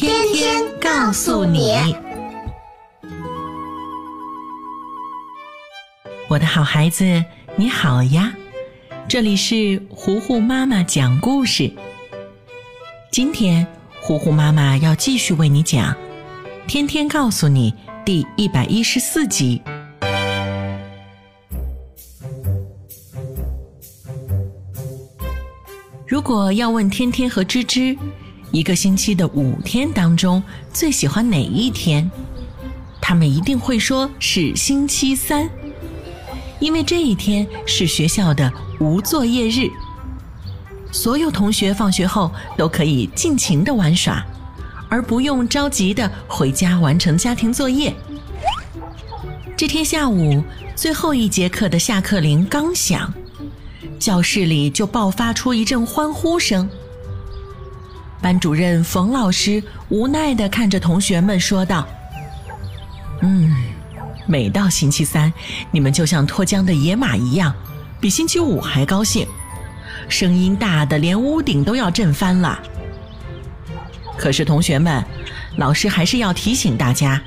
天天告诉你，我的好孩子，你好呀！这里是糊糊妈妈讲故事。今天，糊糊妈妈要继续为你讲《天天告诉你》第一百一十四集。如果要问天天和芝芝，一个星期的五天当中，最喜欢哪一天？他们一定会说是星期三，因为这一天是学校的无作业日，所有同学放学后都可以尽情的玩耍，而不用着急的回家完成家庭作业。这天下午最后一节课的下课铃刚响，教室里就爆发出一阵欢呼声。班主任冯老师无奈地看着同学们说道：“嗯，每到星期三，你们就像脱缰的野马一样，比星期五还高兴，声音大的连屋顶都要震翻了。可是同学们，老师还是要提醒大家，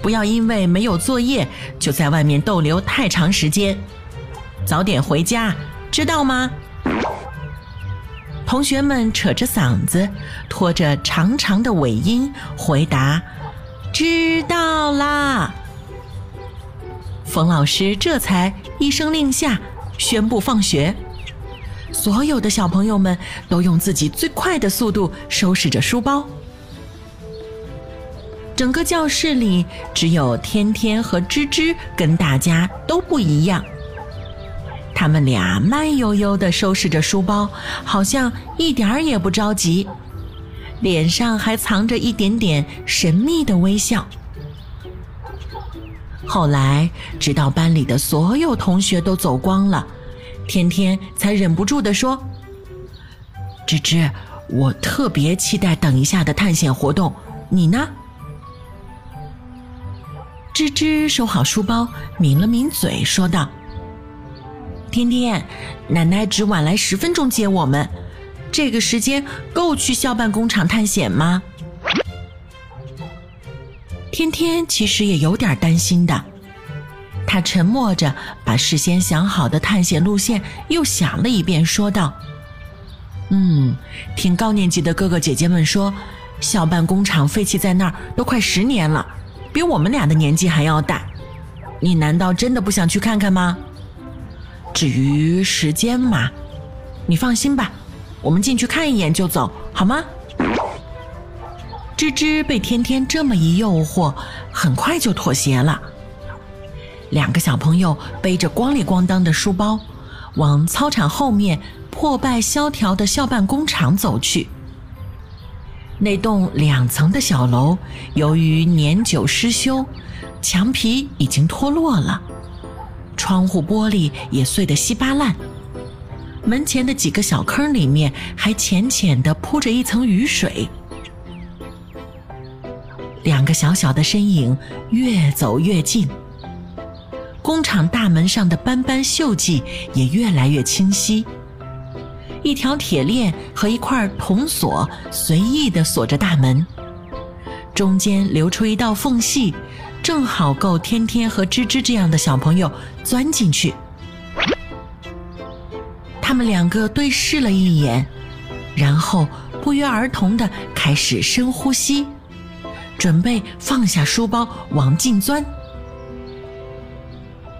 不要因为没有作业就在外面逗留太长时间，早点回家，知道吗？”同学们扯着嗓子，拖着长长的尾音回答：“知道啦。”冯老师这才一声令下，宣布放学。所有的小朋友们都用自己最快的速度收拾着书包。整个教室里只有天天和芝芝跟大家都不一样。他们俩慢悠悠地收拾着书包，好像一点儿也不着急，脸上还藏着一点点神秘的微笑。后来，直到班里的所有同学都走光了，天天才忍不住地说：“芝芝，我特别期待等一下的探险活动，你呢？”芝芝收好书包，抿了抿嘴，说道。天天，奶奶只晚来十分钟接我们，这个时间够去校办工厂探险吗？天天其实也有点担心的，他沉默着把事先想好的探险路线又想了一遍，说道：“嗯，听高年级的哥哥姐姐们说，校办工厂废弃在那儿都快十年了，比我们俩的年纪还要大。你难道真的不想去看看吗？”至于时间嘛，你放心吧，我们进去看一眼就走，好吗？芝芝被天天这么一诱惑，很快就妥协了。两个小朋友背着咣里咣当的书包，往操场后面破败萧条的校办工厂走去。那栋两层的小楼，由于年久失修，墙皮已经脱落了。窗户玻璃也碎得稀巴烂，门前的几个小坑里面还浅浅地铺着一层雨水。两个小小的身影越走越近，工厂大门上的斑斑锈迹也越来越清晰。一条铁链和一块铜锁随意地锁着大门，中间留出一道缝隙。正好够天天和芝芝这样的小朋友钻进去。他们两个对视了一眼，然后不约而同的开始深呼吸，准备放下书包往进钻。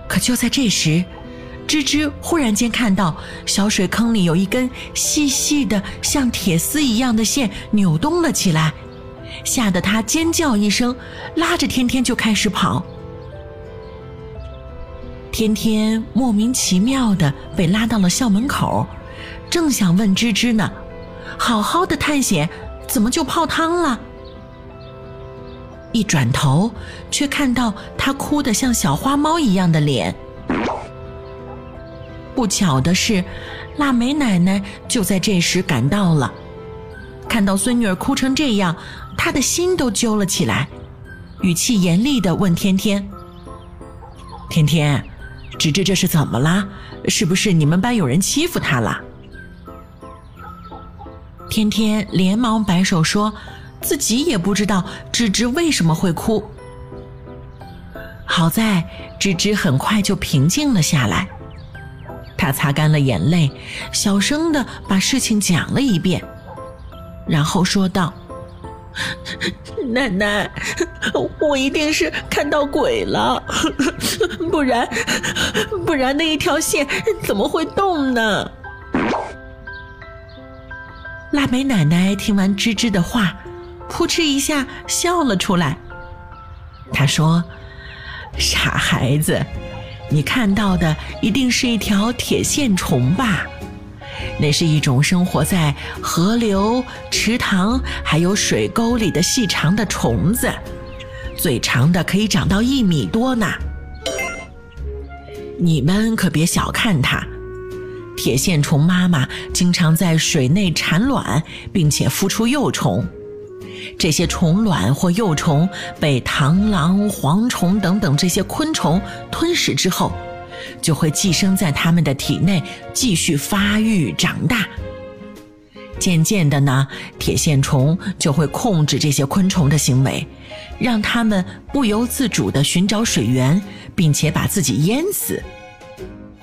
可就在这时，芝芝忽然间看到小水坑里有一根细细的像铁丝一样的线扭动了起来。吓得他尖叫一声，拉着天天就开始跑。天天莫名其妙的被拉到了校门口，正想问芝芝呢：“好好的探险，怎么就泡汤了？”一转头，却看到他哭得像小花猫一样的脸。不巧的是，腊梅奶奶就在这时赶到了。看到孙女儿哭成这样，他的心都揪了起来，语气严厉地问天天：“天天，芝芝这是怎么了？是不是你们班有人欺负她了？”天天连忙摆手说。自己也不知道芝芝为什么会哭。好在芝芝很快就平静了下来，她擦干了眼泪，小声的把事情讲了一遍，然后说道：“ 奶奶，我一定是看到鬼了，不然，不然那一条线怎么会动呢？”腊梅奶奶听完芝芝的话。扑哧一下笑了出来。她说：“傻孩子，你看到的一定是一条铁线虫吧？那是一种生活在河流、池塘还有水沟里的细长的虫子，最长的可以长到一米多呢。你们可别小看它，铁线虫妈妈经常在水内产卵，并且孵出幼虫。”这些虫卵或幼虫被螳螂、蝗虫等等这些昆虫吞噬之后，就会寄生在它们的体内，继续发育长大。渐渐的呢，铁线虫就会控制这些昆虫的行为，让它们不由自主地寻找水源，并且把自己淹死。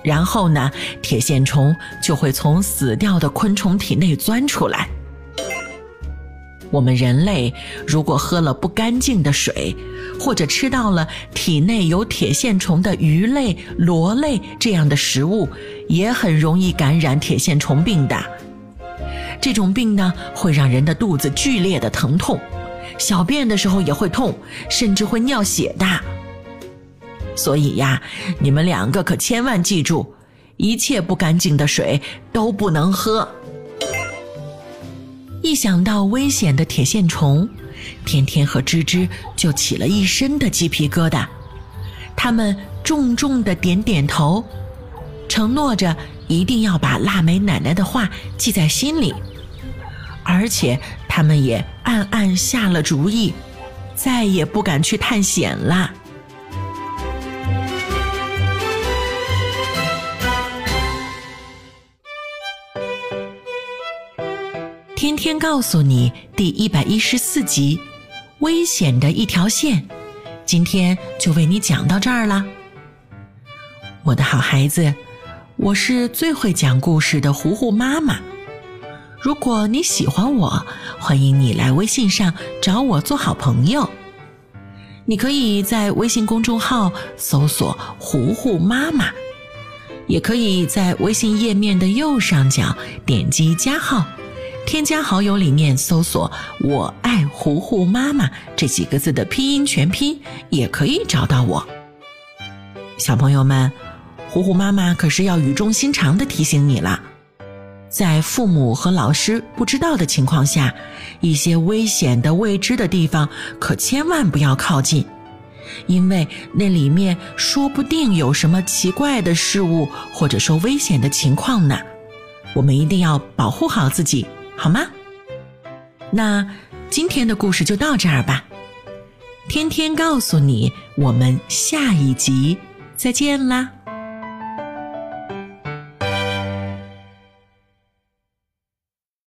然后呢，铁线虫就会从死掉的昆虫体内钻出来。我们人类如果喝了不干净的水，或者吃到了体内有铁线虫的鱼类、螺类这样的食物，也很容易感染铁线虫病的。这种病呢，会让人的肚子剧烈的疼痛，小便的时候也会痛，甚至会尿血的。所以呀，你们两个可千万记住，一切不干净的水都不能喝。一想到危险的铁线虫，天天和芝芝就起了一身的鸡皮疙瘩。他们重重的点点头，承诺着一定要把腊梅奶奶的话记在心里，而且他们也暗暗下了主意，再也不敢去探险了。天告诉你第一百一十四集，危险的一条线，今天就为你讲到这儿了。我的好孩子，我是最会讲故事的糊糊妈妈。如果你喜欢我，欢迎你来微信上找我做好朋友。你可以在微信公众号搜索“糊糊妈妈”，也可以在微信页面的右上角点击加号。添加好友里面搜索“我爱糊糊妈妈”这几个字的拼音全拼，也可以找到我。小朋友们，糊糊妈妈可是要语重心长的提醒你了，在父母和老师不知道的情况下，一些危险的未知的地方可千万不要靠近，因为那里面说不定有什么奇怪的事物，或者说危险的情况呢。我们一定要保护好自己。好吗？那今天的故事就到这儿吧。天天告诉你，我们下一集再见啦。